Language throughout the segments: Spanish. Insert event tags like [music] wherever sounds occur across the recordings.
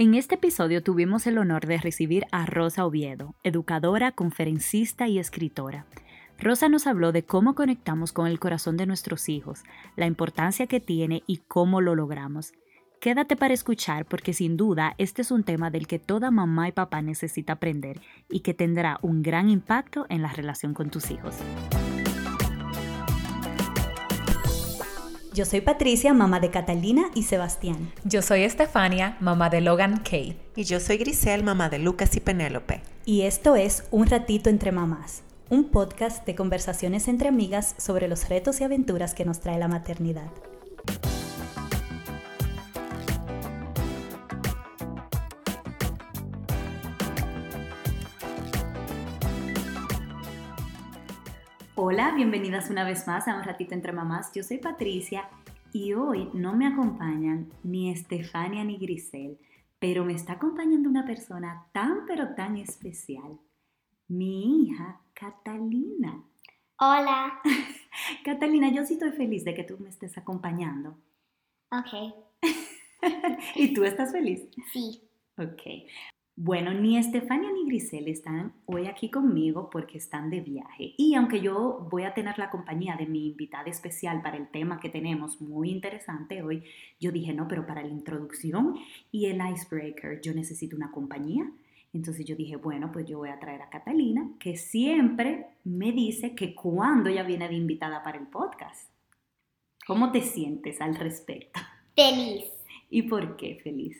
En este episodio tuvimos el honor de recibir a Rosa Oviedo, educadora, conferencista y escritora. Rosa nos habló de cómo conectamos con el corazón de nuestros hijos, la importancia que tiene y cómo lo logramos. Quédate para escuchar porque sin duda este es un tema del que toda mamá y papá necesita aprender y que tendrá un gran impacto en la relación con tus hijos. Yo soy Patricia, mamá de Catalina y Sebastián. Yo soy Estefania, mamá de Logan Kay. Y yo soy Grisel, mamá de Lucas y Penélope. Y esto es Un Ratito entre Mamás, un podcast de conversaciones entre amigas sobre los retos y aventuras que nos trae la maternidad. Hola, bienvenidas una vez más a Un Ratito entre Mamás. Yo soy Patricia y hoy no me acompañan ni Estefania ni Grisel, pero me está acompañando una persona tan pero tan especial, mi hija Catalina. Hola. [laughs] Catalina, yo sí estoy feliz de que tú me estés acompañando. Ok. [laughs] ¿Y tú estás feliz? Sí. Ok. Bueno, ni Estefania ni Grisel están hoy aquí conmigo porque están de viaje. Y aunque yo voy a tener la compañía de mi invitada especial para el tema que tenemos muy interesante hoy, yo dije, no, pero para la introducción y el icebreaker yo necesito una compañía. Entonces yo dije, bueno, pues yo voy a traer a Catalina, que siempre me dice que cuando ella viene de invitada para el podcast. ¿Cómo te sientes al respecto? Feliz. ¿Y por qué feliz?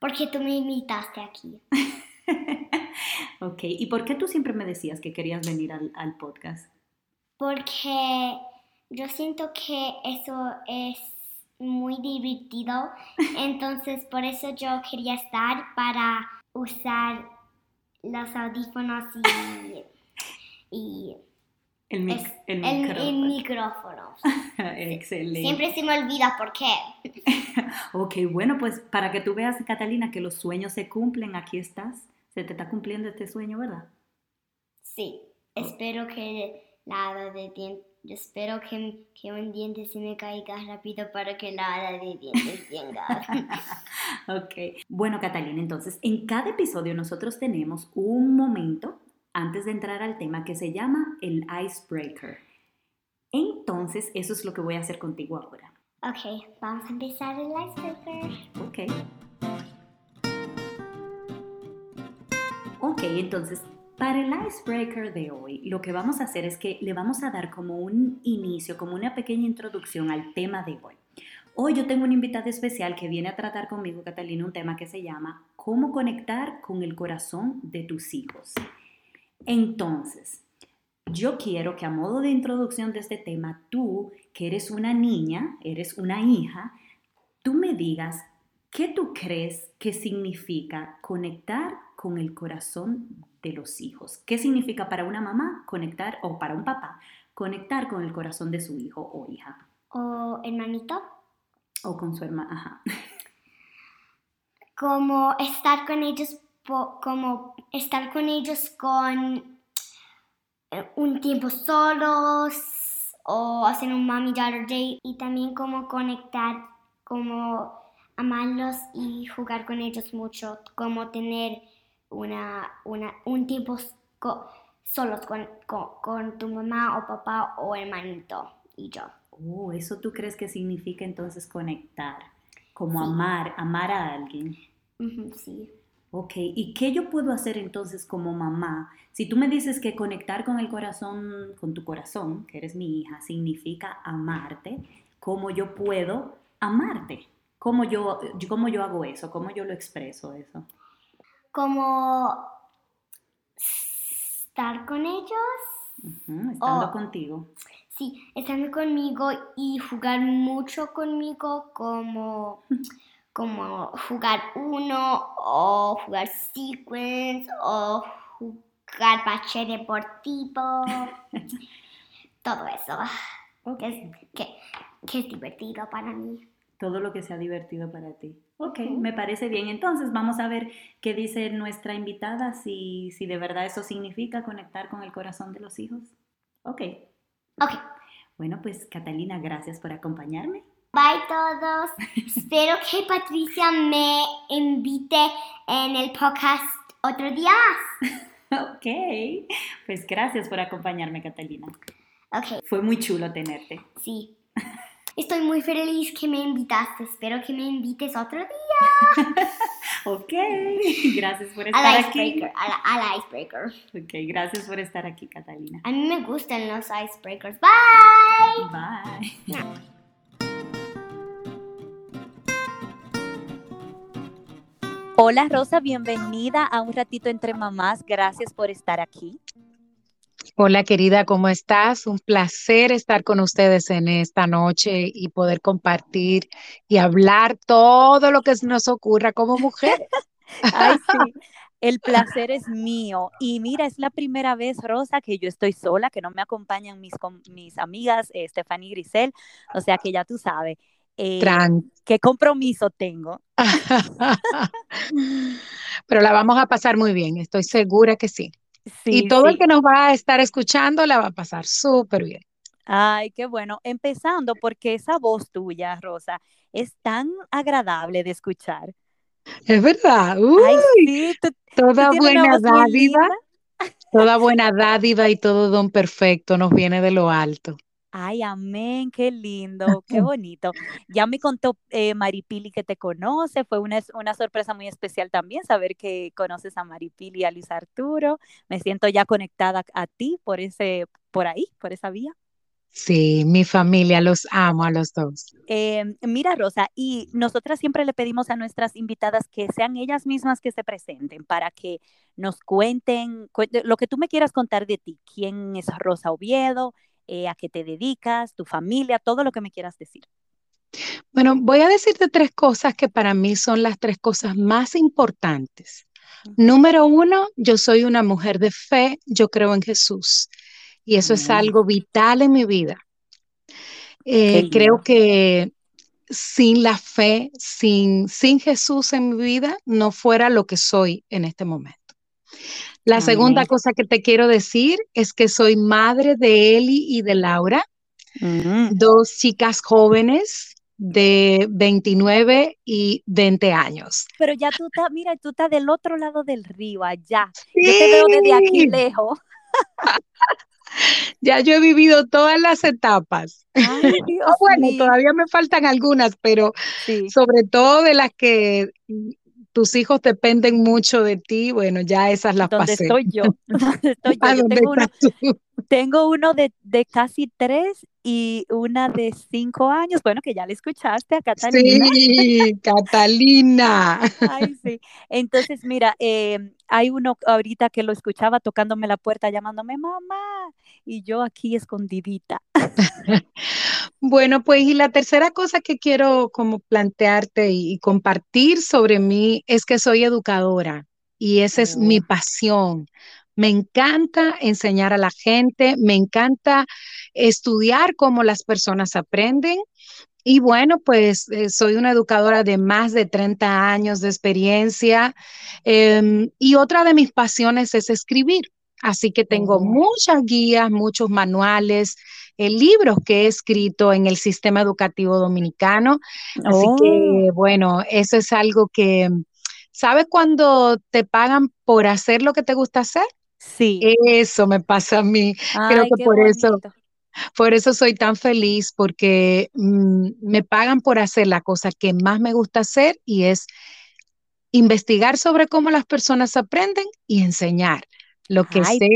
Porque tú me invitaste aquí. [laughs] ok, ¿y por qué tú siempre me decías que querías venir al, al podcast? Porque yo siento que eso es muy divertido, [laughs] entonces por eso yo quería estar para usar los audífonos y, y El, mic- es- el el- micrófono. el micrófono. [laughs] Excelente. Siempre se me olvida por qué. [laughs] Ok, bueno, pues para que tú veas, Catalina, que los sueños se cumplen, aquí estás. Se te está cumpliendo este sueño, ¿verdad? Sí, espero que la hada de dientes, espero que, que un diente se me caiga rápido para que la hada de dientes venga. [laughs] Ok. Bueno, Catalina, entonces, en cada episodio nosotros tenemos un momento antes de entrar al tema que se llama el icebreaker. Entonces, eso es lo que voy a hacer contigo ahora. ok, vamos a empezar el icebreaker. Ok. Ok, entonces, para el icebreaker de hoy, lo que vamos a hacer es que le vamos a dar como un inicio, como una pequeña introducción al tema de hoy. Hoy yo tengo una invitada especial que viene a tratar conmigo, Catalina, un tema que se llama cómo conectar con el corazón de tus hijos. Entonces, yo quiero que a modo de introducción de este tema, tú, que eres una niña, eres una hija, tú me digas qué tú crees que significa conectar con el corazón de los hijos. ¿Qué significa para una mamá conectar o para un papá conectar con el corazón de su hijo o hija O hermanito, o con su hermana? Ajá. como estar con ellos, como estar con ellos con eh, un tiempo solos o hacer un mommy daughter date y también como conectar, como amarlos y jugar con ellos mucho, como tener una, una, un tiempo solos con, con, con tu mamá o papá o hermanito y yo. Oh, eso tú crees que significa entonces conectar, como Sí. amar, amar a alguien. Sí. Ok, ¿y qué yo puedo hacer entonces como mamá? Si tú me dices que conectar con el corazón, con tu corazón, que eres mi hija, significa amarte, ¿cómo yo puedo amarte? ¿Cómo yo, cómo yo hago eso? ¿Cómo yo lo expreso eso? Como estar con ellos. Estando Oh. contigo. Sí, estando conmigo y jugar mucho conmigo como, [laughs] como jugar uno o jugar sequence o jugar bache deportivo. [laughs] Todo eso. Ok, Que es, que, que es divertido para mí. Todo lo que sea divertido para ti. Ok, me parece bien. Entonces vamos a ver qué dice nuestra invitada, si, si de verdad eso significa conectar con el corazón de los hijos. Ok. Ok, Bueno, pues Catalina, gracias por acompañarme. Bye todos. [laughs] Espero que Patricia me invite en el podcast otro día más. Ok, pues gracias por acompañarme, Catalina. Ok, Fue muy chulo tenerte. sí. Estoy muy feliz que me invitaste. Espero que me invites otro día. [laughs] Ok, gracias por Al estar aquí. Al, al icebreaker. Ok, gracias por estar aquí, Catalina. A mí me gustan los icebreakers. Bye. Bye. Hola Rosa, bienvenida a un ratito entre mamás. Gracias por estar aquí. Hola querida, ¿cómo estás? Un placer estar con ustedes en esta noche y poder compartir y hablar todo lo que nos ocurra como mujeres. [laughs] Ay, sí. [laughs] El placer es mío. Y mira, es la primera vez, Rosa, que yo estoy sola, que no me acompañan mis, mis amigas, eh, Stephanie y Grisel. O sea que ya tú sabes eh, qué compromiso tengo. [laughs] Pero la vamos a pasar muy bien, estoy segura que sí. Sí, Y todo el que nos va a estar escuchando la va a pasar súper bien. Ay, qué bueno. Empezando porque esa voz tuya, Rosa, es tan agradable de escuchar. Es verdad. Ay, Uy, sí, tú, tú toda buena dádiva, toda buena dádiva y todo don perfecto nos viene de lo alto. Ay, amén, qué lindo, qué [laughs] bonito. Ya me contó eh, Maripili que te conoce, fue una, una sorpresa muy especial también saber que conoces a Maripili y a Luis Arturo. Me siento ya conectada a ti por ese, por ahí, por esa vía. Sí, mi familia, los amo a los dos. Eh, mira, Rosa, y nosotras siempre le pedimos a nuestras invitadas que sean ellas mismas que se presenten para que nos cuenten cuente- lo que tú me quieras contar de ti. ¿Quién es Rosa Oviedo? Eh, ¿a qué te dedicas? ¿Tu familia? Todo lo que me quieras decir. Bueno, voy a decirte tres cosas que para mí son las tres cosas más importantes. Número uno, yo soy una mujer de fe, yo creo en Jesús y eso es Amén. algo vital en mi vida. Eh, creo que sin la fe, sin, sin Jesús en mi vida, no fuera lo que soy en este momento. La segunda cosa que te quiero decir es que soy madre de Eli y de Laura, Ujú. dos chicas jóvenes de 29 y 20 años. Pero ya tú estás, mira, tú estás del otro lado del río, allá. Yo te veo desde aquí lejos. [laughs] ya yo he vivido todas las etapas. Ay, [laughs] Dios bueno, mío. todavía me faltan algunas, pero Sí. sobre todo de las que mm, tus hijos dependen mucho de ti, bueno, ya esas las ¿Dónde pasé. estoy yo? [laughs] ¿Dónde estoy yo? ¿A Yo dónde tengo uno, tengo de, de casi tres y una de cinco años. Bueno, que ya le escuchaste a Catalina. Sí, Catalina. [laughs] Ay, sí. Entonces, mira, eh, hay uno ahorita que lo escuchaba tocándome la puerta, llamándome mamá, y yo aquí escondidita. [laughs] Bueno, pues y la tercera cosa que quiero como plantearte y, y compartir sobre mí es que soy educadora y esa es mi Oh. pasión. Me encanta enseñar a la gente, me encanta estudiar cómo las personas aprenden y bueno, pues eh, soy una educadora de más de 30 años de experiencia em, y otra de mis pasiones es escribir. Así que tengo Oh. muchas guías, muchos manuales, eh, libros que he escrito en el sistema educativo dominicano. Así Oh, que bueno, eso es algo que, ¿sabes cuando te pagan por hacer lo que te gusta hacer? sí. Eso me pasa a mí. Creo que por eso por eso soy tan feliz, porque mm, me pagan por hacer la cosa que más me gusta hacer y es investigar sobre cómo las personas aprenden y enseñar lo que Ay, sé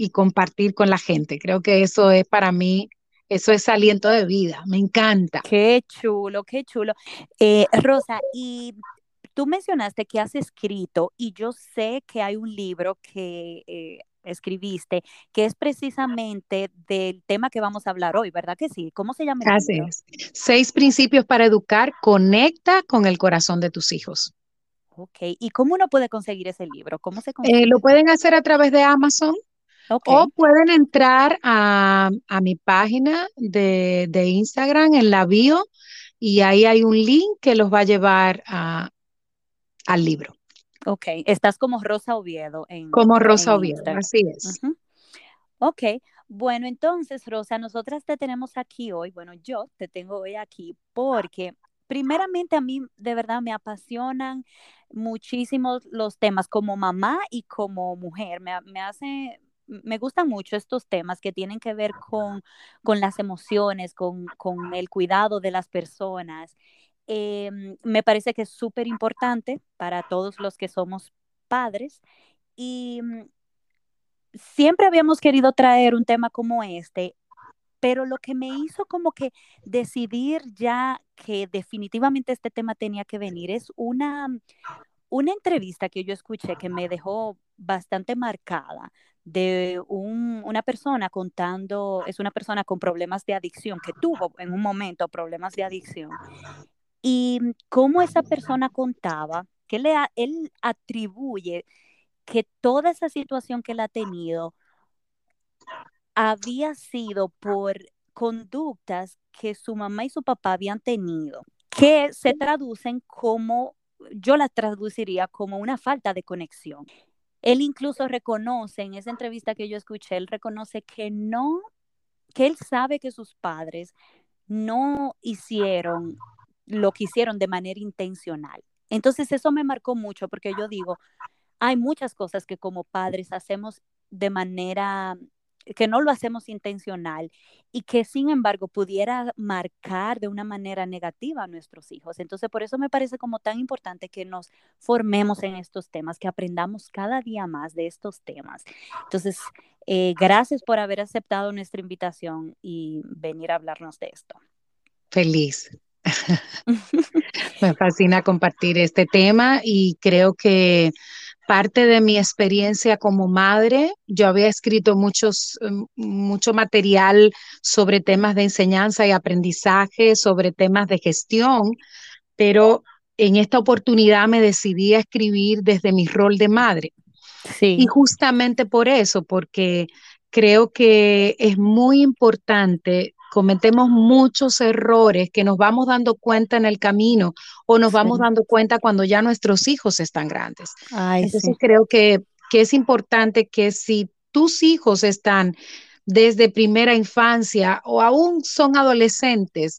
y compartir con la gente. Creo que eso es para mí, eso es aliento de vida. Me encanta. qué chulo, qué chulo. Eh, Rosa, y tú mencionaste que has escrito y yo sé que hay un libro que eh, escribiste que es precisamente del tema que vamos a hablar hoy, ¿verdad que sí? ¿Cómo se llama el Así libro? es. Seis principios para educar. Conecta con el corazón de tus hijos. Ok, ¿y cómo uno puede conseguir ese libro? ¿Cómo se Eh, lo pueden hacer a través de Amazon. O pueden entrar a, a mi página de, de Instagram en la bio y ahí hay un link que los va a llevar a- al libro, ok. Estás como Rosa Oviedo en, como Rosa en Oviedo, Instagram. así es. Ujú. Ok, Bueno, entonces, Rosa, nosotras te tenemos aquí hoy, bueno, yo te tengo hoy aquí porque primeramente a mí de verdad me apasionan muchísimo los temas como mamá y como mujer. Me, me hace, me gustan mucho estos temas que tienen que ver con, con las emociones, con, con, el cuidado de las personas. Eh, me parece que es súper importante para todos los que somos padres y mm, siempre habíamos querido traer un tema como este, pero lo que me hizo como que decidir ya que definitivamente este tema tenía que venir es una, una entrevista que yo escuché que me dejó bastante marcada de un, una persona contando, es una persona con problemas de adicción, que tuvo en un momento problemas de adicción, y cómo esa persona contaba, que le, él atribuye que toda esa situación que él ha tenido había sido por conductas que su mamá y su papá habían tenido, que se traducen como, yo la traduciría como una falta de conexión. Él incluso reconoce, en esa entrevista que yo escuché, él reconoce que no, que él sabe que sus padres no hicieron lo que hicieron de manera intencional. Entonces eso me marcó mucho porque yo digo, hay muchas cosas que como padres hacemos de manera que no lo hacemos intencional y que sin embargo pudiera marcar de una manera negativa a nuestros hijos. Entonces, por eso me parece como tan importante que nos formemos en estos temas, que aprendamos cada día más de estos temas. Entonces, eh, gracias por haber aceptado nuestra invitación y venir a hablarnos de esto. Feliz. [laughs] me fascina compartir este tema y creo que parte de mi experiencia como madre, yo había escrito muchos, em, mucho material sobre temas de enseñanza y aprendizaje, sobre temas de gestión, pero en esta oportunidad me decidí a escribir desde mi rol de madre. Sí. Y justamente por eso, porque creo que es muy importante cometemos muchos errores que nos vamos dando cuenta en el camino o nos vamos dando cuenta cuando ya nuestros hijos están grandes. Entonces creo que, que es importante que si tus hijos están desde primera infancia o aún son adolescentes,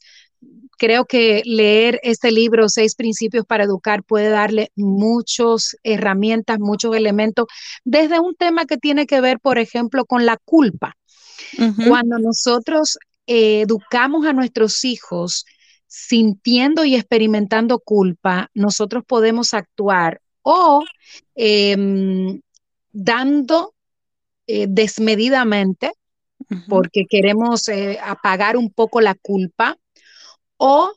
creo que leer este libro, Seis Principios para Educar, puede darle muchas herramientas, muchos elementos, desde un tema que tiene que ver, por ejemplo, con la culpa. Cuando nosotros educamos a nuestros hijos sintiendo y experimentando culpa, nosotros podemos actuar o em, dando eh, desmedidamente, porque queremos eh, apagar un poco la culpa, o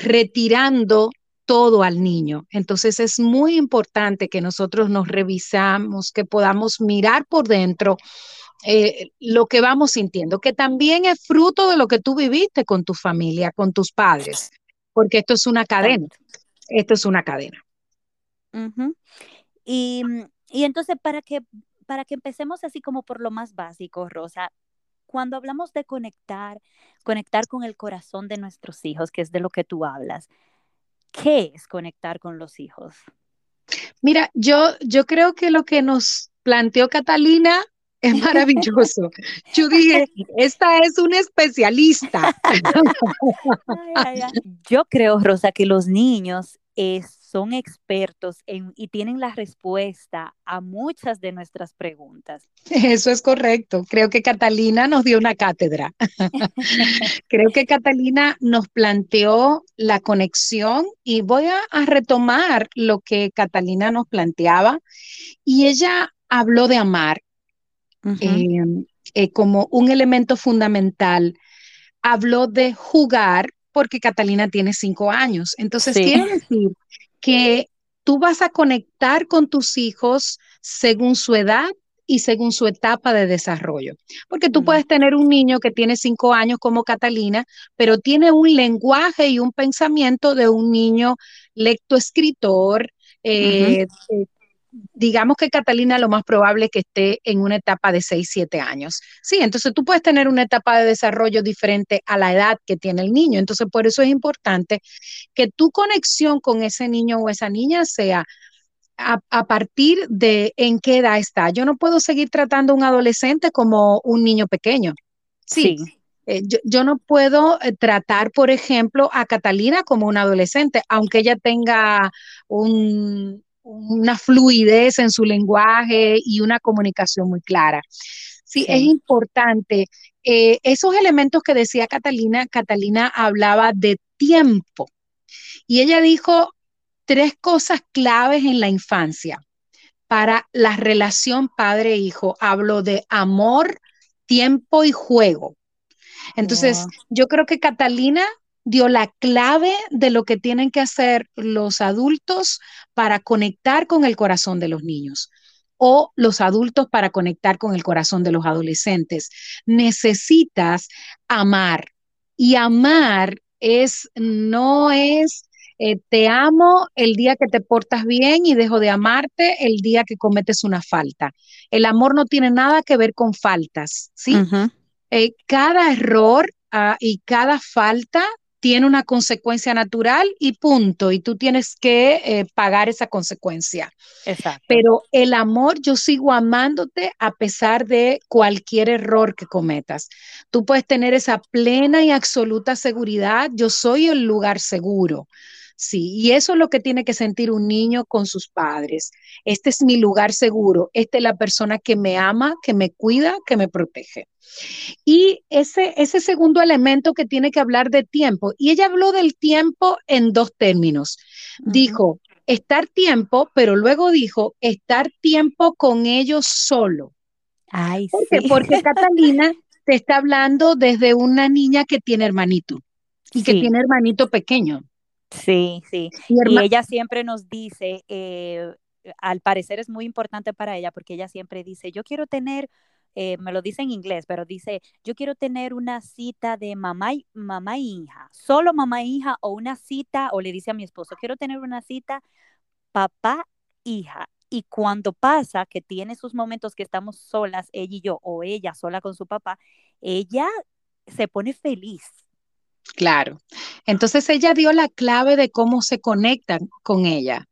retirando todo al niño. Entonces es muy importante que nosotros nos revisamos, que podamos mirar por dentro eh, lo que vamos sintiendo, que también es fruto de lo que tú viviste con tu familia, con tus padres, porque esto es una cadena, esto es una cadena. y, y, entonces, para que, para que empecemos así como por lo más básico, Rosa, cuando hablamos de conectar, conectar con el corazón de nuestros hijos, que es de lo que tú hablas, ¿qué es conectar con los hijos? Mira, yo, yo creo que lo que nos planteó Catalina es maravilloso. Yo dije, esta es una especialista. Yo creo, Rosa, que los niños son expertos y tienen la respuesta a muchas de nuestras preguntas. Eso es correcto. Creo que Catalina nos dio una cátedra. [laughs] Creo que Catalina nos planteó la conexión y voy a, a retomar lo que Catalina nos planteaba. Y ella habló de amar Em, eh, como un elemento fundamental. Habló de jugar porque Catalina tiene cinco años. Entonces, quiere decir que tú vas a conectar con tus hijos según su edad y según su etapa de desarrollo. Porque tú puedes tener un niño que tiene cinco años como Catalina, pero tiene un lenguaje y un pensamiento de un niño lectoescritor, eh, digamos que Catalina lo más probable es que esté en una etapa de 6, 7 años. Sí, entonces tú puedes tener una etapa de desarrollo diferente a la edad que tiene el niño. Entonces, por eso es importante que tu conexión con ese niño o esa niña sea a, partir de en qué edad está. Yo no puedo seguir tratando a un adolescente como un niño pequeño. Sí. Eh, yo, no puedo eh, tratar, por ejemplo, a Catalina como una adolescente, aunque ella tenga una fluidez en su lenguaje y una comunicación muy clara. Sí, es importante. Eh, esos elementos que decía Catalina, Catalina hablaba de tiempo. Y ella dijo tres cosas claves en la infancia para la relación padre-hijo. Hablo de amor, tiempo y juego. Entonces, yo creo que Catalina dio la clave de lo que tienen que hacer los adultos para conectar con el corazón de los niños o los adultos para conectar con el corazón de los adolescentes. Necesitas amar y amar es no es eh, te amo el día que te portas bien y dejo de amarte el día que cometes una falta. El amor no tiene nada que ver con faltas, ¿sí? Eh, cada error ah, y cada falta tiene una consecuencia natural y punto, y tú tienes que eh, pagar esa consecuencia. Exacto. Pero el amor, yo sigo amándote a pesar de cualquier error que cometas. Tú puedes tener esa plena y absoluta seguridad, yo soy el lugar seguro. Sí, y eso es lo que tiene que sentir un niño con sus padres. Este es mi lugar seguro, esta es la persona que me ama, que me cuida, que me protege. Y ese, ese segundo elemento que tiene que hablar de tiempo, y ella habló del tiempo en dos términos. Dijo, estar tiempo, pero luego dijo, estar tiempo con ellos solo. Ay, sí. Porque Catalina [laughs] te está hablando desde una niña que tiene hermanito y que tiene hermanito pequeño. Sí, sí. Y, ella siempre nos dice, eh, al parecer es muy importante para ella porque ella siempre dice, yo quiero tener, eh, me lo dice en inglés, pero dice, yo quiero tener una cita de mamá y, mamá hija, solo mamá e hija o una cita, o le dice a mi esposo, quiero tener una cita papá, hija. Y cuando pasa que tiene sus momentos que estamos solas, ella y yo, o ella sola con su papá, ella se pone feliz Claro. Entonces ella dio la clave de cómo se conectan con ella.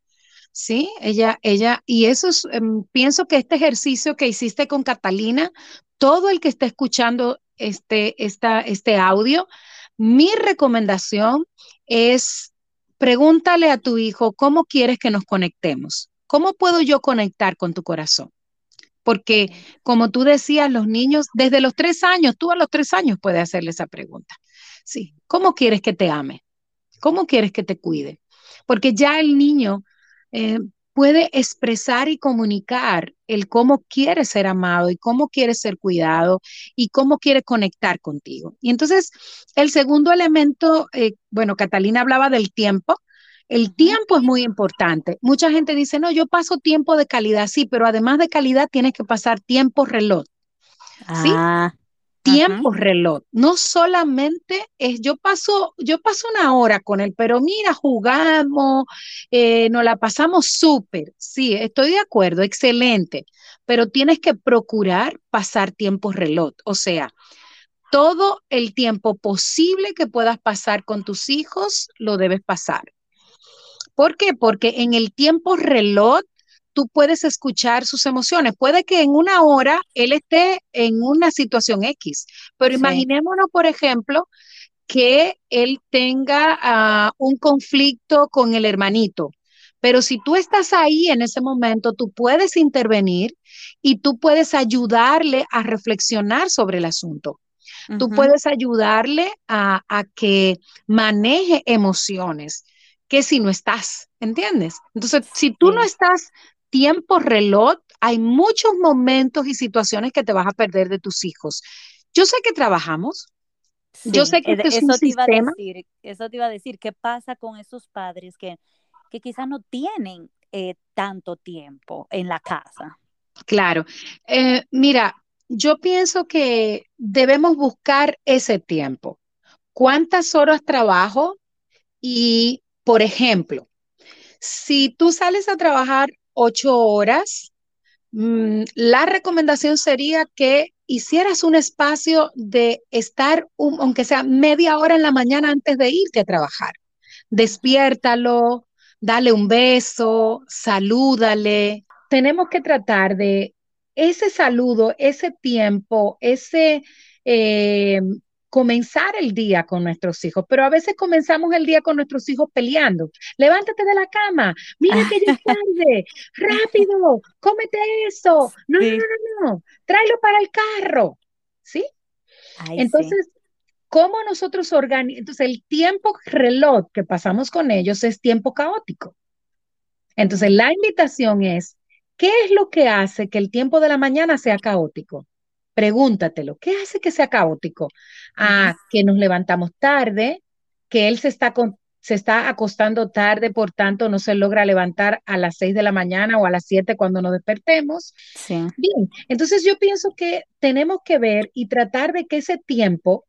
Sí, ella, ella, y eso es, em, pienso que este ejercicio que hiciste con Catalina, todo el que está escuchando este, esta, este audio, mi recomendación es pregúntale a tu hijo cómo quieres que nos conectemos. ¿Cómo puedo yo conectar con tu corazón? Porque como tú decías, los niños, desde los tres años, tú a los tres años puedes hacerle esa pregunta. Sí, ¿cómo quieres que te ame? ¿Cómo quieres que te cuide? Porque ya el niño eh, puede expresar y comunicar el cómo quiere ser amado y cómo quiere ser cuidado y cómo quiere conectar contigo. Y entonces, el segundo elemento, eh, bueno, Catalina hablaba del tiempo. El tiempo es muy importante. Mucha gente dice, no, yo paso tiempo de calidad, sí, pero además de calidad tienes que pasar tiempo reloj. ¿Sí? Ah, tiempo reloj. No solamente es, yo paso, yo paso una hora con él, pero mira, jugamos, eh, nos la pasamos súper. Sí, estoy de acuerdo, excelente. Pero tienes que procurar pasar tiempo reloj. O sea, todo el tiempo posible que puedas pasar con tus hijos, lo debes pasar. ¿Por qué? Porque en el tiempo reloj tú puedes escuchar sus emociones. Puede que en una hora él esté en una situación X, pero imaginémonos, por ejemplo, que él tenga ah, un conflicto con el hermanito. Pero si tú estás ahí en ese momento, tú puedes intervenir y tú puedes ayudarle a reflexionar sobre el asunto. Tú puedes ayudarle a, a, que maneje emociones, que si no estás, ¿entiendes? Entonces, si tú no estás tiempo reloj, hay muchos momentos y situaciones que te vas a perder de tus hijos. Yo sé que trabajamos. yo sé que este es un sistema. decir, eso te iba a decir, ¿qué pasa con esos padres que, que quizás no tienen eh, tanto tiempo en la casa? Claro. Eh, mira, yo pienso que debemos buscar ese tiempo. ¿Cuántas horas trabajo? Y, por ejemplo, si tú sales a trabajar ocho horas, mm, la recomendación sería que hicieras un espacio de estar, aunque sea media hora en la mañana antes de irte a trabajar. Despiértalo, dale un beso, salúdale. Tenemos que tratar de ese saludo, ese tiempo, ese eh, comenzar el día con nuestros hijos, pero a veces comenzamos el día con nuestros hijos peleando. Levántate de la cama, mira que ya es [laughs] tarde, rápido, cómete eso. No, no, no, no, no, tráelo para el carro. ¿Sí? Entonces, ¿cómo nosotros organizamos? Entonces, el tiempo reloj que pasamos con ellos es tiempo caótico. Entonces, la invitación es, ¿qué es lo que hace que el tiempo de la mañana sea caótico? Pregúntatelo, ¿qué hace que sea caótico? Ah, que nos levantamos tarde, que él se está, se está acostando tarde, por tanto no se logra levantar a las seis de la mañana o a las siete cuando nos despertemos. Sí. Bien, entonces yo pienso que tenemos que ver y tratar de que ese tiempo,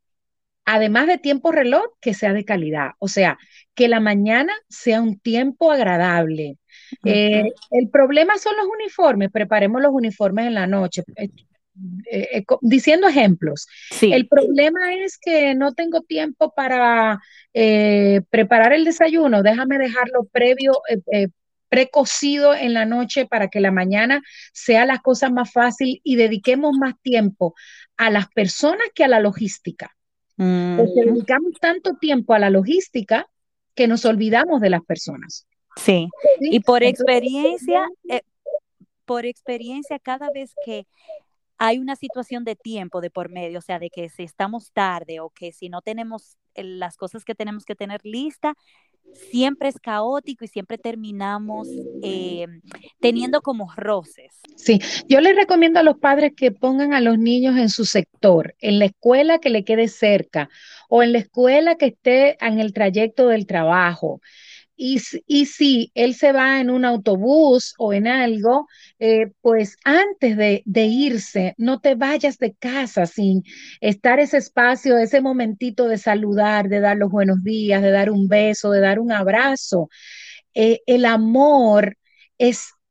además de tiempo reloj, que sea de calidad, o sea, que la mañana sea un tiempo agradable. Eh, el problema son los uniformes, preparemos los uniformes en la noche. Eh, eh, diciendo ejemplos. El problema es que no tengo tiempo para eh, preparar el desayuno, déjame dejarlo previo, precocido en la noche para que la mañana sea la cosa más fácil y dediquemos más tiempo a las personas que a la logística. Porque dedicamos tanto tiempo a la logística que nos olvidamos de las personas. Sí, y por experiencia, por experiencia, cada vez que hay una situación de tiempo de por medio, o sea, de que si estamos tarde o que si no tenemos las cosas que tenemos que tener lista, siempre es caótico y siempre terminamos eh, teniendo como roces. Sí, yo les recomiendo a los padres que pongan a los niños en su sector, en la escuela que le quede cerca o en la escuela que esté en el trayecto del trabajo. Y, si él se va en un autobús o en algo, eh, pues antes de, irse, no te vayas de casa sin estar ese espacio, ese momentito de saludar, de dar los buenos días, de dar un beso, de dar un abrazo. Eh, el amor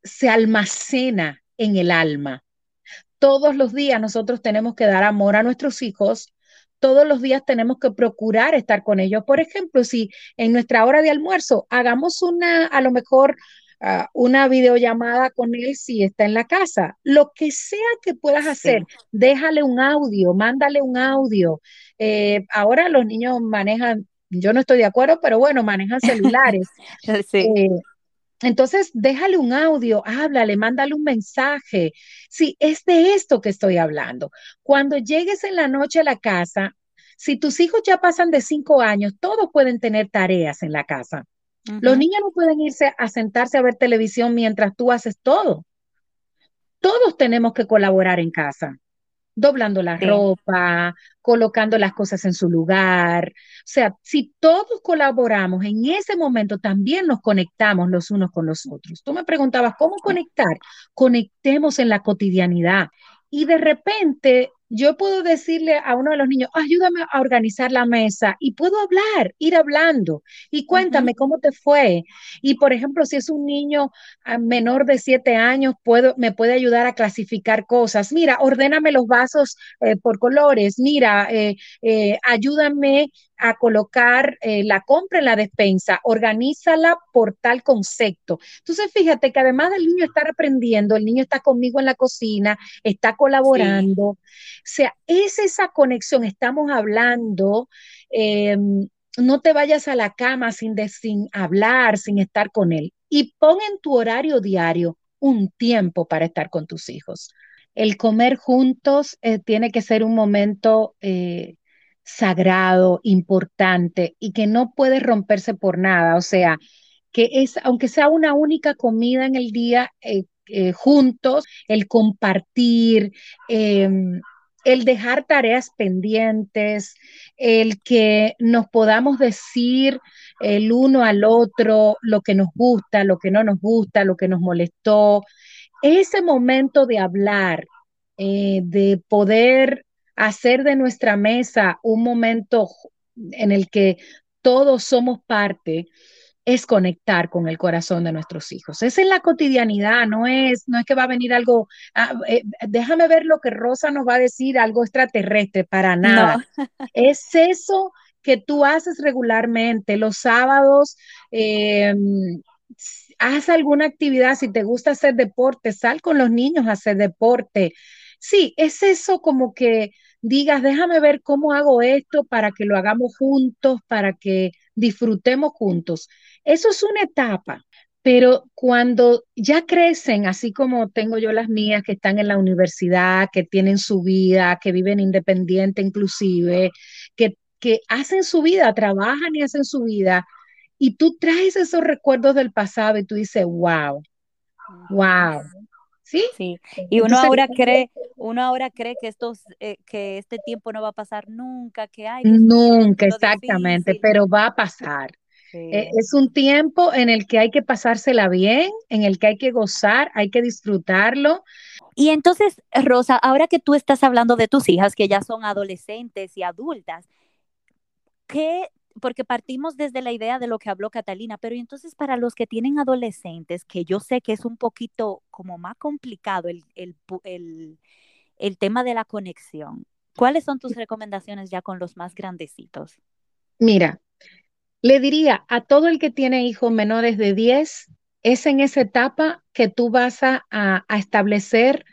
se almacena en el alma. Todos los días nosotros tenemos que dar amor a nuestros hijos, todos los días tenemos que procurar estar con ellos. Por ejemplo, si en nuestra hora de almuerzo hagamos una, a lo mejor, ah, una videollamada con él si está en la casa, lo que sea que puedas hacer, déjale un audio, mándale un audio. Eh, ahora los niños manejan, yo no estoy de acuerdo, pero bueno, manejan [laughs] celulares. Eh, entonces, déjale un audio, háblale, mándale un mensaje. Sí, es de esto que estoy hablando. Cuando llegues en la noche a la casa, si tus hijos ya pasan de cinco años, todos pueden tener tareas en la casa. Los niños no pueden irse a sentarse a ver televisión mientras tú haces todo. Todos tenemos que colaborar en casa doblando la ropa, colocando las cosas en su lugar. O sea, si todos colaboramos en ese momento, también nos conectamos los unos con los otros. Tú me preguntabas, ¿cómo conectar? Conectemos en la cotidianidad. Y de repente yo puedo decirle a uno de los niños, ayúdame a organizar la mesa y puedo hablar, ir hablando y cuéntame cómo te fue. Y por ejemplo, si es un niño ah, menor de siete años, puedo, me puede ayudar a clasificar cosas. Mira, ordéname los vasos eh, por colores. Mira, eh, eh, ayúdame a colocar la compra en la despensa, organízala por tal concepto. Entonces, fíjate que además del niño estar aprendiendo, el niño está conmigo en la cocina, está colaborando. O sea, es esa conexión, estamos hablando, em, no te vayas a la cama sin, sin hablar, sin estar con él. Y pon en tu horario diario un tiempo para estar con tus hijos. El comer juntos eh, tiene que ser un momento eh, sagrado, importante y que no puede romperse por nada. O sea, que es, aunque sea una única comida en el día, eh, juntos, el compartir, em, el dejar tareas pendientes, el que nos podamos decir el uno al otro lo que nos gusta, lo que no nos gusta, lo que nos molestó, ese momento de hablar, eh, de poder hacer de nuestra mesa un momento en el que todos somos parte, es conectar con el corazón de nuestros hijos. Es en la cotidianidad, no es, no es que va a venir algo, ah, eh, déjame ver lo que Rosa nos va a decir, algo extraterrestre, para nada. [laughs] Es eso que tú haces regularmente los sábados. Em, haz alguna actividad, si te gusta hacer deporte, sal con los niños a hacer deporte. Sí, es eso como que digas, déjame ver cómo hago esto para que lo hagamos juntos, para que disfrutemos juntos. Eso es una etapa, pero cuando ya crecen, así como tengo yo las mías que están en la universidad, que tienen su vida, que viven independiente inclusive, que, que hacen su vida, trabajan y hacen su vida, y tú traes esos recuerdos del pasado y tú dices, wow, wow. ¿Sí? Sí. Y uno ahora cree, uno ahora cree que estos, eh, que este tiempo no va a pasar nunca, que hay. Nunca, exactamente, pero va a pasar. Eh, es un tiempo en el que hay que pasársela bien, en el que hay que gozar, hay que disfrutarlo. Y entonces, Rosa, ahora que tú estás hablando de tus hijas que ya son adolescentes y adultas, ¿qué porque partimos desde la idea de lo que habló Catalina, pero entonces para los que tienen adolescentes, que yo sé que es un poquito como más complicado el, el, tema de la conexión, ¿cuáles son tus recomendaciones ya con los más grandecitos? Mira, le diría a todo el que tiene hijos menores de 10, es en esa etapa que tú vas a, a establecer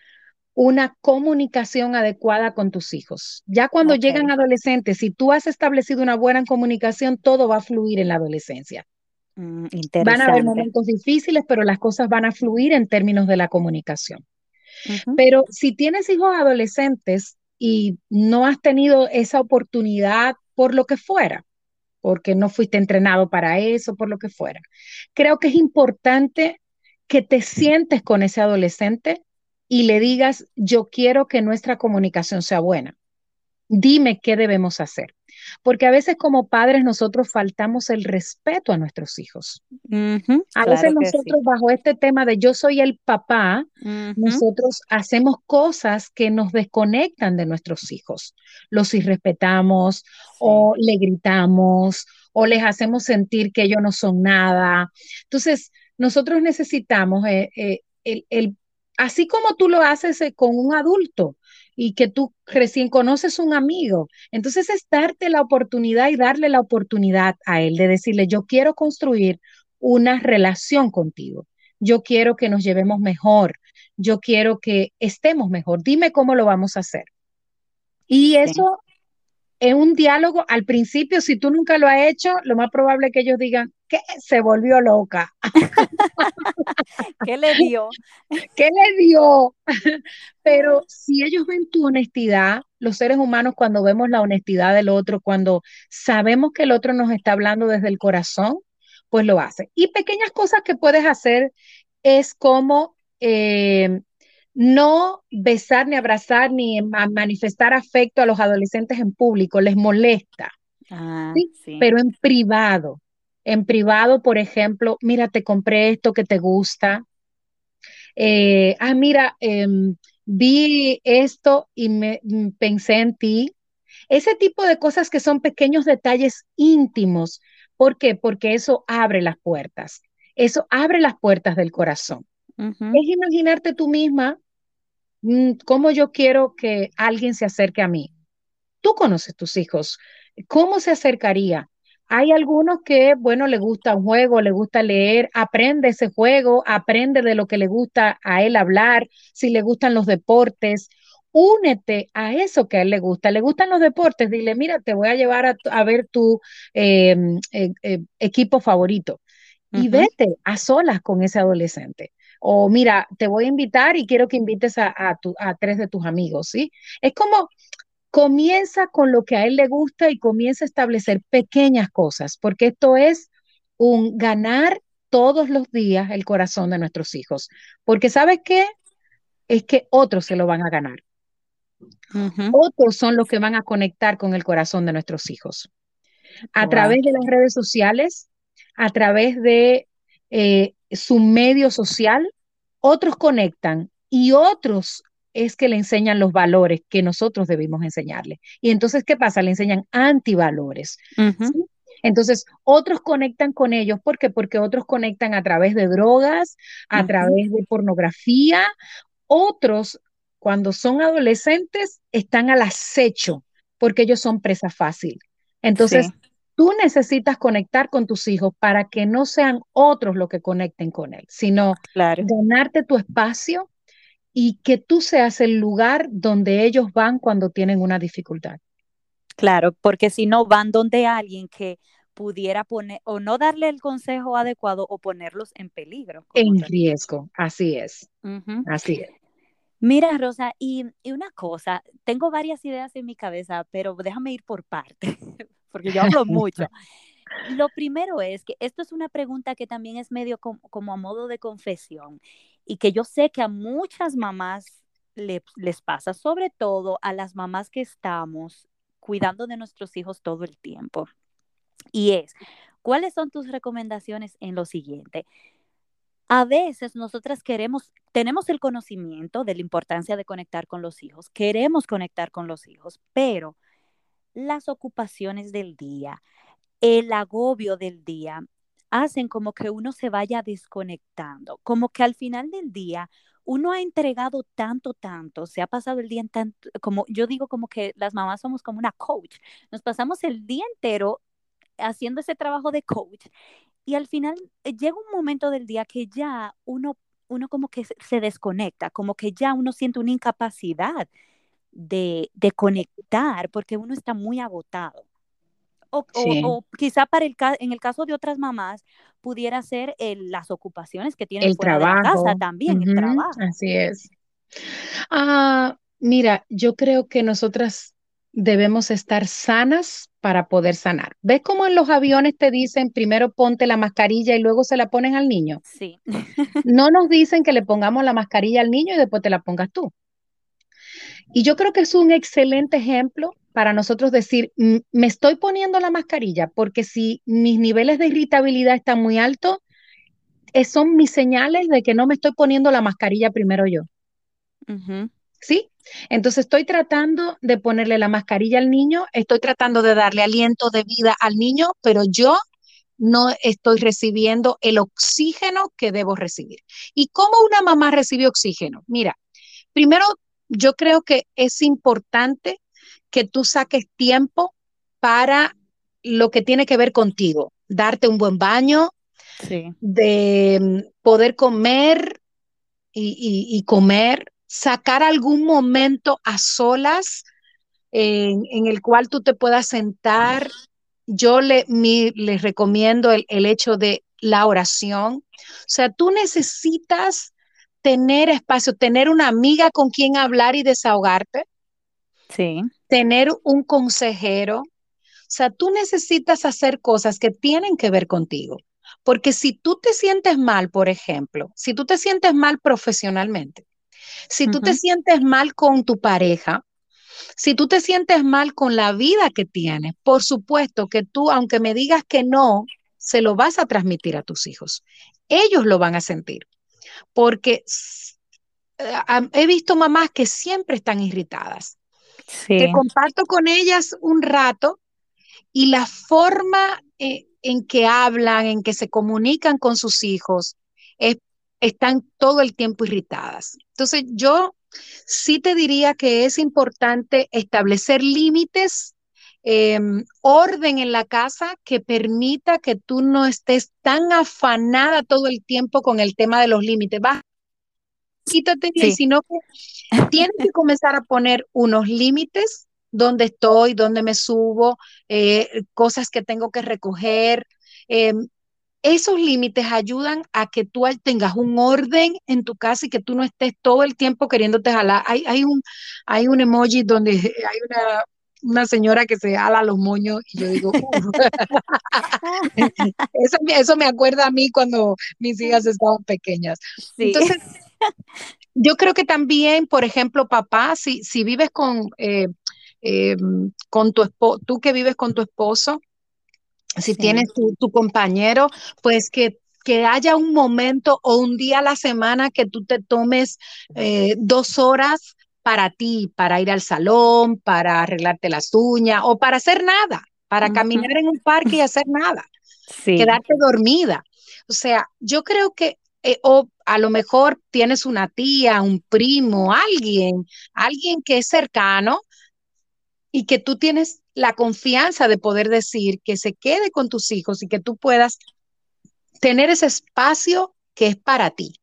una comunicación adecuada con tus hijos. Ya cuando llegan adolescentes, si tú has establecido una buena comunicación, todo va a fluir en la adolescencia. Mm, van a haber momentos difíciles, pero las cosas van a fluir en términos de la comunicación. Pero si tienes hijos adolescentes y no has tenido esa oportunidad por lo que fuera, porque no fuiste entrenado para eso, por lo que fuera, creo que es importante que te sientes con ese adolescente y le digas, yo quiero que nuestra comunicación sea buena. Dime qué debemos hacer. Porque a veces como padres nosotros faltamos el respeto a nuestros hijos. a veces nosotros bajo este tema de yo soy el papá, nosotros hacemos cosas que nos desconectan de nuestros hijos. Los irrespetamos o le gritamos o les hacemos sentir que ellos no son nada. Entonces, nosotros necesitamos eh, eh, el, el, así como tú lo haces eh, con un adulto y que tú recién conoces un amigo. Entonces es darte la oportunidad y darle la oportunidad a él de decirle, yo quiero construir una relación contigo. Yo quiero que nos llevemos mejor. Yo quiero que estemos mejor. Dime cómo lo vamos a hacer. Y eso en un diálogo, al principio, si tú nunca lo has hecho, lo más probable es que ellos digan que se volvió loca. [laughs] ¿Qué le dio? [laughs] ¿Qué le dio? [laughs] Pero si ellos ven tu honestidad, los seres humanos cuando vemos la honestidad del otro, cuando sabemos que el otro nos está hablando desde el corazón, pues lo hace. Y pequeñas cosas que puedes hacer es como eh, no besar ni abrazar ni manifestar afecto a los adolescentes en público, les molesta. Ah, Pero en privado, en privado, por ejemplo, mira, te compré esto que te gusta. Eh, ah, mira, em, vi esto y me mm, pensé en ti. Ese tipo de cosas que son pequeños detalles íntimos. ¿Por qué? Porque eso abre las puertas. Eso abre las puertas del corazón. Es imaginarte tú misma Mm, ¿Cómo yo quiero que alguien se acerque a mí? Tú conoces tus hijos. ¿Cómo se acercaría? Hay algunos que, bueno, le gusta un juego, le gusta leer, aprende ese juego, aprende de lo que le gusta a él hablar, si le gustan los deportes, únete a eso que a él le gusta. ¿Le gustan los deportes? Dile, mira, te voy a llevar a, ver tu em, eh, eh, equipo favorito. Y vete a solas con ese adolescente o mira, te voy a invitar y quiero que invites a, a, tres de tus amigos, ¿sí? Es como comienza con lo que a él le gusta y comienza a establecer pequeñas cosas, porque esto es un ganar todos los días el corazón de nuestros hijos, porque ¿sabes qué? Es que otros se lo van a ganar. Otros son los que van a conectar con el corazón de nuestros hijos. A través de las redes sociales, a través de eh, su medio social, otros conectan y otros es que le enseñan los valores que nosotros debimos enseñarle. Y entonces, ¿qué pasa? Le enseñan antivalores. Entonces, otros conectan con ellos. ¿Por qué? Porque otros conectan a través de drogas, a través de pornografía. Otros, cuando son adolescentes, están al acecho porque ellos son presa fácil. Entonces, tú necesitas conectar con tus hijos para que no sean otros los que conecten con él, sino ganarte tu espacio y que tú seas el lugar donde ellos van cuando tienen una dificultad. Claro, porque si no van donde alguien que pudiera poner o no darle el consejo adecuado o ponerlos en peligro. En riesgo, así es. Así es. Mira, Rosa, y, una cosa, tengo varias ideas en mi cabeza, pero déjame ir por parte, [laughs] porque yo hablo [laughs] mucho. Lo primero es que esto es una pregunta que también es medio como, a modo de confesión y que yo sé que a muchas mamás les pasa, sobre todo a las mamás que estamos cuidando de nuestros hijos todo el tiempo. Y es, ¿cuáles son tus recomendaciones en lo siguiente? A veces nosotras queremos, tenemos el conocimiento de la importancia de conectar con los hijos, queremos conectar con los hijos, pero las ocupaciones del día, el agobio del día, hacen como que uno se vaya desconectando, como que al final del día uno ha entregado tanto, tanto, se ha pasado el día en tanto, como yo digo como que las mamás somos como una coach, nos pasamos el día entero haciendo ese trabajo de coach y al final eh, llega un momento del día que ya uno, uno como que se desconecta, como que ya uno siente una incapacidad de, conectar porque uno está muy agotado. O, quizá para el en el caso de otras mamás pudiera ser las ocupaciones que tienen el fuera trabajo. de la casa también, el trabajo. Así es. Ah, mira, yo creo que nosotras debemos estar sanas para poder sanar. ¿Ves cómo en los aviones te dicen primero ponte la mascarilla y luego se la ponen al niño? Sí. no nos dicen que le pongamos la mascarilla al niño y después te la pongas tú. Y yo creo que es un excelente ejemplo para nosotros decir, me estoy poniendo la mascarilla porque si mis niveles de irritabilidad están muy altos, eh, son mis señales de que no me estoy poniendo la mascarilla primero yo. ¿Sí? Entonces estoy tratando de ponerle la mascarilla al niño, estoy tratando de darle aliento de vida al niño, pero yo no estoy recibiendo el oxígeno que debo recibir. ¿Y cómo una mamá recibe oxígeno? Mira, primero yo creo que es importante que tú saques tiempo para lo que tiene que ver contigo, darte un buen baño, de mm, poder comer y comer sacar algún momento a solas en, el cual tú te puedas sentar. Yo le, les recomiendo el, el hecho de la oración. O sea, tú necesitas tener espacio, tener una amiga con quien hablar y desahogarte. Sí. Tener un consejero. O sea, tú necesitas hacer cosas que tienen que ver contigo. Porque si tú te sientes mal, por ejemplo, si tú te sientes mal profesionalmente, si tú te sientes mal con tu pareja, si tú te sientes mal con la vida que tienes, por supuesto que tú, aunque me digas que no, se lo vas a transmitir a tus hijos. Ellos lo van a sentir. Porque he visto mamás que siempre están irritadas. Que comparto con ellas un rato y la forma eh, en que hablan, en que se comunican con sus hijos, es están todo el tiempo irritadas. Entonces, yo sí te diría que es importante establecer límites, em, orden en la casa que permita que tú no estés tan afanada todo el tiempo con el tema de los límites. Va, quítate bien, sino que tienes que comenzar a poner unos límites donde estoy, donde me subo, eh, cosas que tengo que recoger. Em, esos límites ayudan a que tú tengas un orden en tu casa y que tú no estés todo el tiempo queriéndote jalar. Hay, hay, un, hay un emoji donde hay una, una señora que se jala los moños y yo digo, [laughs] eso, eso, me acuerda a mí cuando mis hijas estaban pequeñas. Entonces, [laughs] yo creo que también, por ejemplo, papá, si, si vives con, eh, em, con tu esposo, tú que vives con tu esposo, si tienes tu, compañero, pues que, que haya un momento o un día a la semana que tú te tomes eh, dos horas para ti, para ir al salón, para arreglarte las uñas o para hacer nada, para caminar en un parque y hacer nada, quedarte dormida. O sea, yo creo que, eh, o a lo mejor tienes una tía, un primo, alguien, alguien que es cercano y que tú tienes la confianza de poder decir que se quede con tus hijos y que tú puedas tener ese espacio que es para ti.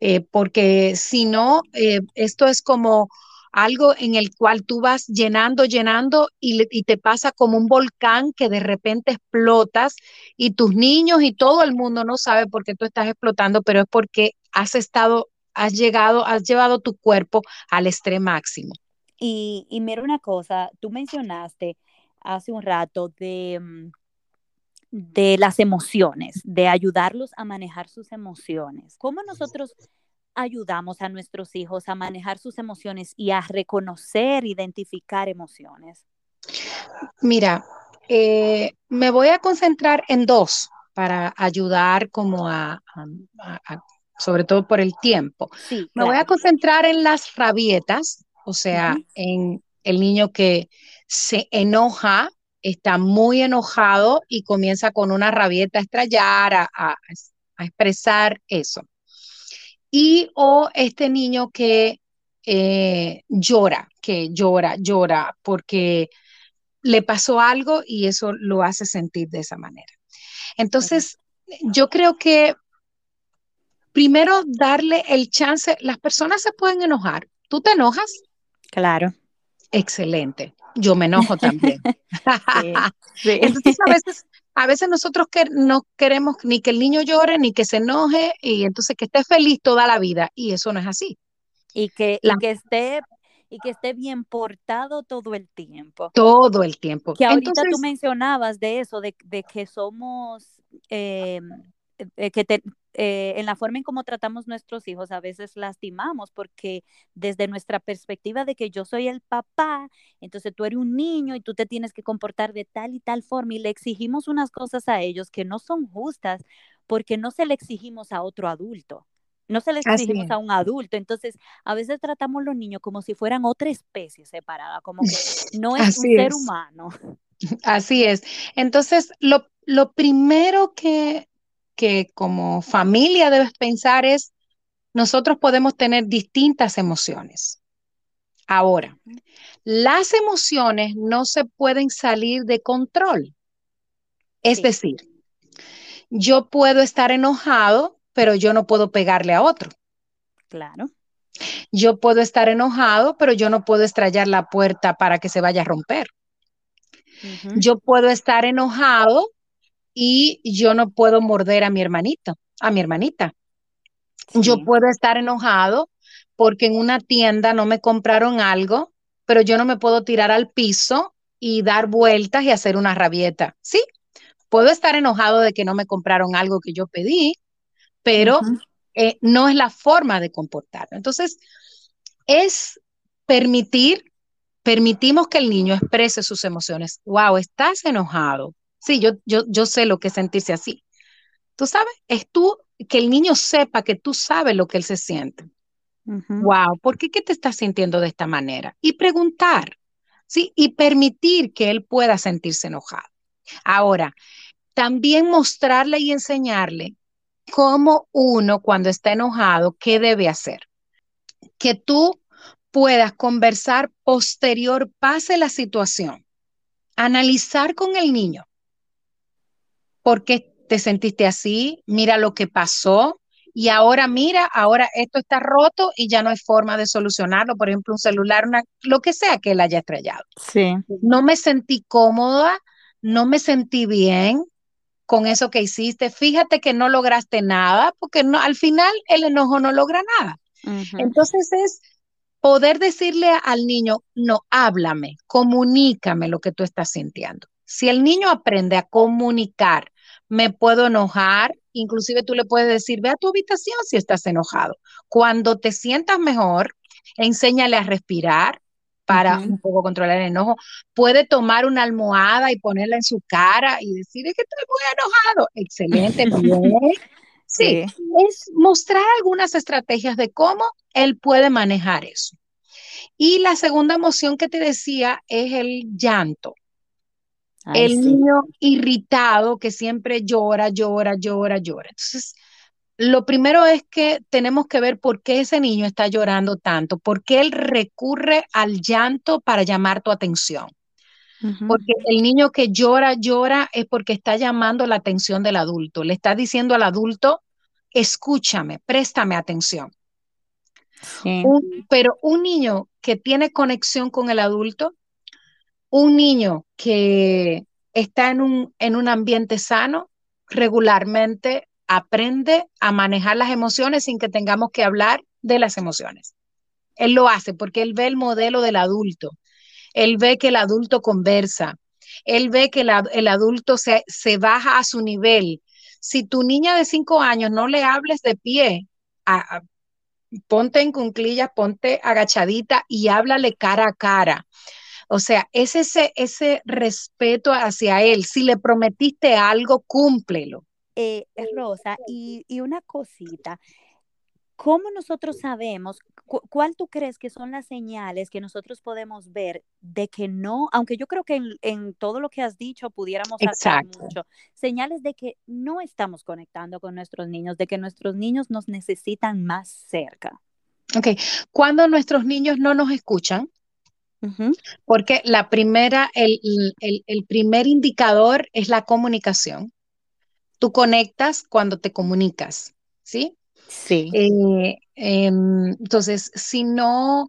Eh, porque si no, eh, esto es como algo en el cual tú vas llenando, llenando y, y, te pasa como un volcán que de repente explotas y tus niños y todo el mundo no sabe por qué tú estás explotando, pero es porque has estado, has llegado, has llevado tu cuerpo al estrés máximo. Y, y mira una cosa, tú mencionaste hace un rato de, mm, de las emociones, de ayudarlos a manejar sus emociones. ¿Cómo nosotros ayudamos a nuestros hijos a manejar sus emociones y a reconocer, identificar emociones? Mira, eh, me voy a concentrar en dos para ayudar como a, a, a sobre todo por el tiempo. Sí, me claro. voy a concentrar en las rabietas, o sea, en el niño que se enoja, está muy enojado y comienza con una rabieta a estrellar, a, a- a expresar eso. Y o este niño que eh, llora, que llora, llora porque le pasó algo y eso lo hace sentir de esa manera. Entonces, yo creo que primero darle el chance, las personas se pueden enojar. ¿Tú te enojas? Claro. Excelente. Yo me enojo también. [laughs] Sí, sí. Entonces, a veces, a veces nosotros que no queremos ni que el niño llore, ni que se enoje, y entonces que esté feliz toda la vida, y eso no es así. Y que, La- y que esté y que esté bien portado todo el tiempo. Todo el tiempo. Que ahorita tú mencionabas de eso, de, de que somos, eh, que te- eh, en la forma en cómo tratamos nuestros hijos a veces lastimamos, porque desde nuestra perspectiva de que yo soy el papá, entonces tú eres un niño y tú te tienes que comportar de tal y tal forma y le exigimos unas cosas a ellos que no son justas porque no se le exigimos a otro adulto. No se le exigimos a un adulto, entonces a veces tratamos a los niños como si fueran otra especie separada, como que no es un ser humano. Así es. Entonces, lo, lo primero que, que como familia debes pensar es, nosotros podemos tener distintas emociones. Ahora, las emociones no se pueden salir de control. Es Sí. decir, yo puedo estar enojado, pero yo no puedo pegarle a otro. Claro. Yo puedo estar enojado, pero yo no puedo estrellar la puerta para que se vaya a romper. Yo puedo estar enojado y yo no puedo morder a mi hermanito, a mi hermanita. Yo puedo estar enojado porque en una tienda no me compraron algo, pero yo no me puedo tirar al piso y dar vueltas y hacer una rabieta. Sí, puedo estar enojado de que no me compraron algo que yo pedí, pero eh, no es la forma de comportarme. Entonces, es permitir, permitimos que el niño exprese sus emociones. Wow, estás enojado. Sí, yo, yo, yo sé lo que es sentirse así. Tú sabes, es tú que el niño sepa que tú sabes lo que él se siente. Wow, ¿por qué que te estás sintiendo de esta manera? Y preguntar, ¿sí? Y permitir que él pueda sentirse enojado. Ahora, también mostrarle y enseñarle cómo uno cuando está enojado, ¿qué debe hacer? Que tú puedas conversar posterior, pase la situación, analizar con el niño. ¿Por qué te sentiste así? Mira lo que pasó. Y ahora mira, ahora esto está roto y ya no hay forma de solucionarlo. Por ejemplo, un celular, una, lo que sea que él haya estrellado. Sí. No me sentí cómoda, no me sentí bien con eso que hiciste. Fíjate que no lograste nada, porque no, al final el enojo no logra nada. Entonces es poder decirle al niño, no, háblame, comunícame lo que tú estás sintiendo. Si el niño aprende a comunicar, me puedo enojar, inclusive tú le puedes decir, ve a tu habitación si estás enojado. Cuando te sientas mejor, enséñale a respirar para un poco controlar el enojo. Puede tomar una almohada y ponerla en su cara y decir, es que estoy muy enojado. Excelente, [laughs] bien. Sí, Sí. es mostrar algunas estrategias de cómo él puede manejar eso. Y la segunda emoción que te decía es el llanto. Ay, El sí. niño irritado que siempre llora, llora, llora, llora. Entonces, lo primero es que tenemos que ver por qué ese niño está llorando tanto, por qué él recurre al llanto para llamar tu atención. Porque el niño que llora, llora es porque está llamando la atención del adulto. Le está diciendo al adulto, escúchame, préstame atención. pero un niño que tiene conexión con el adulto, un niño que está en un, en un ambiente sano, regularmente aprende a manejar las emociones sin que tengamos que hablar de las emociones. Él lo hace porque él ve el modelo del adulto, él ve que el adulto conversa, él ve que el adulto se, se, baja a su nivel. Si tu niña de cinco años no le hables de pie, ponte en cunclillas, ponte agachadita y háblale cara a cara. O sea, es ese, ese respeto hacia él. Si le prometiste algo, cúmplelo. Eh, Rosa, y, una cosita, ¿cómo nosotros sabemos, cuál tú crees que son las señales que nosotros podemos ver de que no, aunque yo creo que en, todo lo que has dicho pudiéramos hacer mucho, señales de que no estamos conectando con nuestros niños, de que nuestros niños nos necesitan más cerca? Ok, cuando nuestros niños no nos escuchan, porque la primera, el, el primer indicador es la comunicación. Tú conectas cuando te comunicas, ¿sí? Sí. Eh, em, entonces, si no,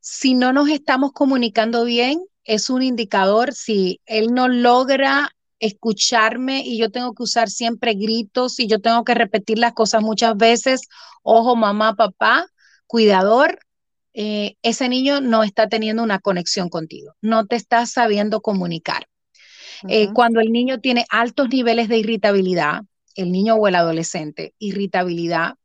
si no nos estamos comunicando bien, es un indicador. Si él no logra escucharme y yo tengo que usar siempre gritos y yo tengo que repetir las cosas muchas veces, ojo, mamá, papá, cuidador, eh, ese niño no está teniendo una conexión contigo, no te está sabiendo comunicar. Eh, cuando el niño tiene altos niveles de irritabilidad, el niño o el adolescente, irritabilidad,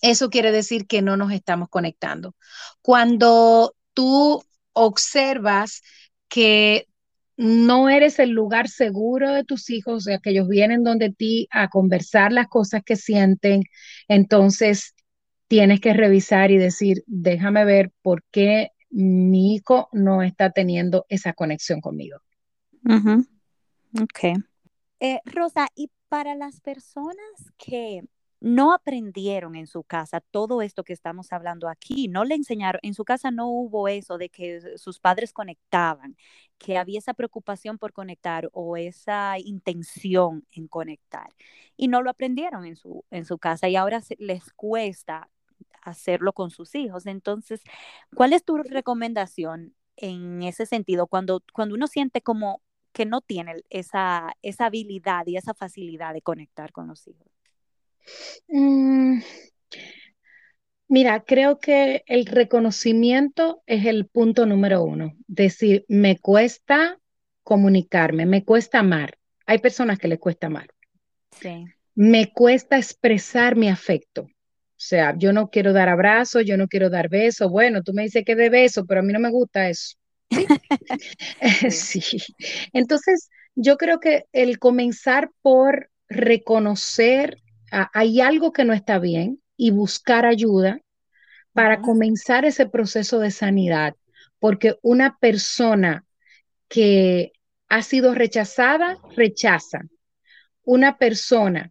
eso quiere decir que no nos estamos conectando. Cuando tú observas que no eres el lugar seguro de tus hijos, o sea, que ellos vienen donde ti a conversar las cosas que sienten, entonces tienes que revisar y decir, déjame ver por qué mi hijo no está teniendo esa conexión conmigo. Ok. Eh, Rosa, y para las personas que no aprendieron en su casa todo esto que estamos hablando aquí, no le enseñaron, en su casa no hubo eso de que sus padres conectaban, que había esa preocupación por conectar o esa intención en conectar y no lo aprendieron en su, en su casa y ahora les cuesta hacerlo con sus hijos. Entonces, ¿cuál es tu recomendación en ese sentido cuando, cuando uno siente como que no tiene esa, esa habilidad y esa facilidad de conectar con los hijos? Mm, mira, creo que el reconocimiento es el punto número uno. Decir, me cuesta comunicarme, me cuesta amar. Hay personas que les cuesta amar. Sí. Me cuesta expresar mi afecto. O sea, yo no quiero dar abrazos, yo no quiero dar besos. Bueno, tú me dices que de beso, pero a mí no me gusta eso. Sí. [laughs] [laughs] Entonces, yo creo que el comenzar por reconocer hay algo que no está bien y buscar ayuda para comenzar ese proceso de sanidad, porque una persona que ha sido rechazada, rechaza. Una persona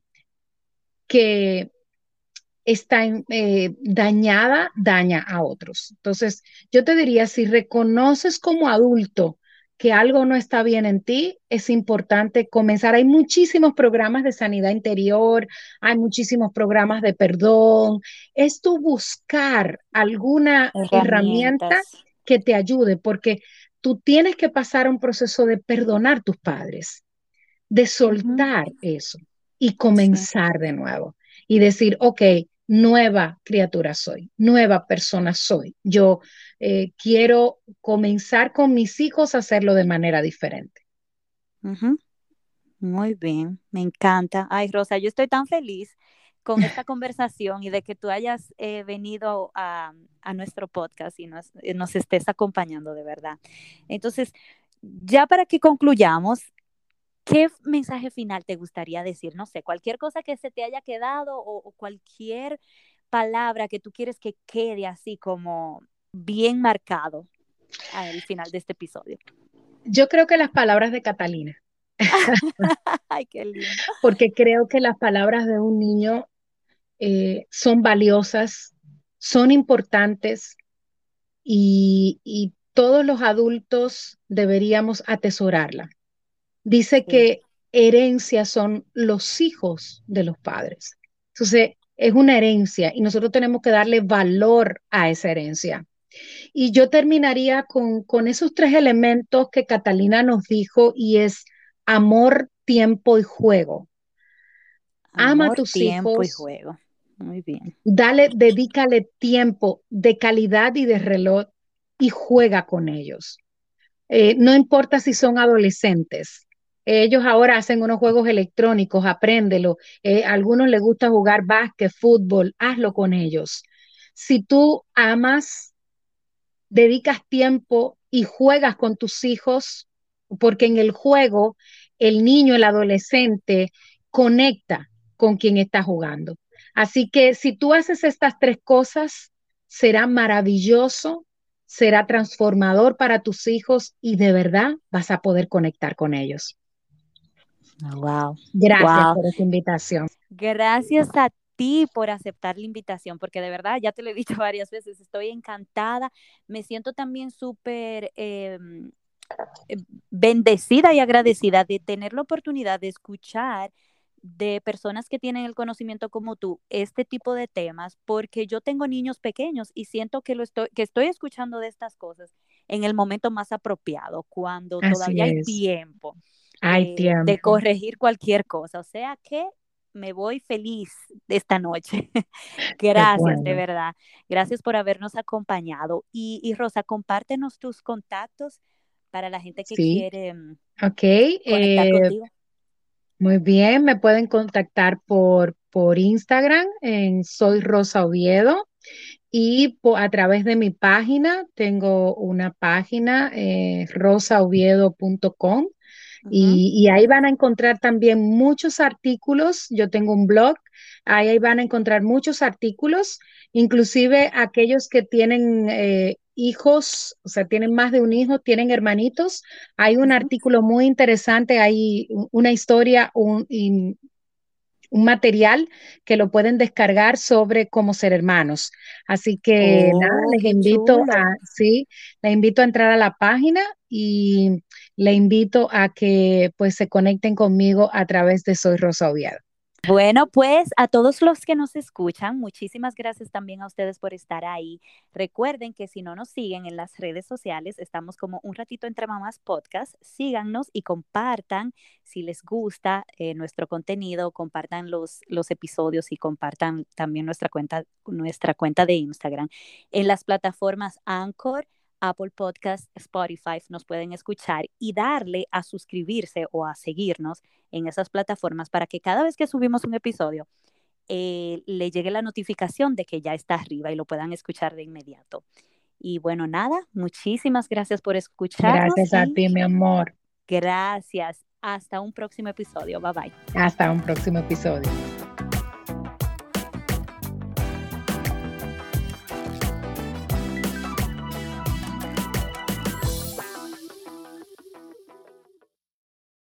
que está eh, dañada, daña a otros. Entonces, yo te diría, si reconoces como adulto que algo no está bien en ti, es importante comenzar. Hay muchísimos programas de sanidad interior, hay muchísimos programas de perdón. Es tu buscar alguna herramienta que te ayude, porque tú tienes que pasar un proceso de perdonar tus padres, de soltar eso y comenzar de nuevo y decir, ok, nueva criatura soy, nueva persona soy. Yo eh, quiero comenzar con mis hijos a hacerlo de manera diferente. Muy bien, me encanta. Ay, Rosa, yo estoy tan feliz con esta [laughs] conversación y de que tú hayas eh, venido a, nuestro podcast y nos, eh, nos estés acompañando de verdad. Entonces, ya para que concluyamos, ¿Qué mensaje final te gustaría decir? No sé, cualquier cosa que se te haya quedado o, cualquier palabra que tú quieres que quede así como bien marcado al final de este episodio. Yo creo que las palabras de Catalina. [laughs] Ay, qué lindo. [laughs] Porque creo que las palabras de un niño eh, son valiosas, son importantes y, y todos los adultos deberíamos atesorarla. Dice que herencia son los hijos de los padres. Entonces, es una herencia y nosotros tenemos que darle valor a esa herencia. Y yo terminaría con, con esos tres elementos que Catalina nos dijo y es amor, tiempo y juego. Ama a tus tiempo hijos. y juego. Muy bien. Dale, dedícale tiempo de calidad y de reloj y juega con ellos. Eh, no importa si son adolescentes. Ellos ahora hacen unos juegos electrónicos, apréndelo. Eh, a algunos les gusta jugar básquet, fútbol, hazlo con ellos. Si tú amas, dedicas tiempo y juegas con tus hijos, porque en el juego el niño, el adolescente, conecta con quien está jugando. Así que si tú haces estas tres cosas, será maravilloso, será transformador para tus hijos y de verdad vas a poder conectar con ellos. Wow. Gracias Wow. por esta invitación. Gracias a ti por aceptar la invitación, porque de verdad, ya te lo he dicho [laughs] varias veces, estoy encantada. Me siento también súper eh, eh, bendecida y agradecida de tener la oportunidad de escuchar de personas que tienen el conocimiento como tú este tipo de temas, porque yo tengo niños pequeños y siento que, lo estoy, que estoy escuchando de estas cosas en el momento más apropiado, cuando Así todavía hay tiempo Eh, de corregir cualquier cosa. O sea que me voy feliz de esta noche. [laughs] Gracias, de verdad. Gracias por habernos acompañado. Y, y Rosa, compártenos tus contactos para la gente que Sí. quiere mm, Ok, conectar eh, contigo. muy bien, me pueden contactar por, por Instagram en Soy Rosa Oviedo y po- a través de mi página, tengo una página, eh, rosaoviedo.com Y, y ahí van a encontrar también muchos artículos. Yo tengo un blog, ahí van a encontrar muchos artículos, inclusive aquellos que tienen eh, hijos, o sea, tienen más de un hijo, tienen hermanitos. Hay un artículo muy interesante, hay una historia, un, y- un material que lo pueden descargar sobre cómo ser hermanos. Así que nada, Oh, les invito a, sí, les invito a entrar a la página y le invito a que pues se conecten conmigo a través de Soy Rosa Oviedo. Bueno, pues a todos los que nos escuchan, muchísimas gracias también a ustedes por estar ahí. Recuerden que si no nos siguen en las redes sociales, estamos como un ratito entre mamás podcast. Síganos y compartan si les gusta eh, nuestro contenido, compartan los, los episodios y compartan también nuestra cuenta, nuestra cuenta de Instagram. En las plataformas Anchor, Apple Podcast, Spotify nos pueden escuchar y darle a suscribirse o a seguirnos en esas plataformas para que cada vez que subimos un episodio eh, le llegue la notificación de que ya está arriba y lo puedan escuchar de inmediato. Y bueno, nada, muchísimas gracias por escucharnos. Gracias a ti, mi amor. Gracias. Hasta un próximo episodio. Bye bye. Hasta un próximo episodio.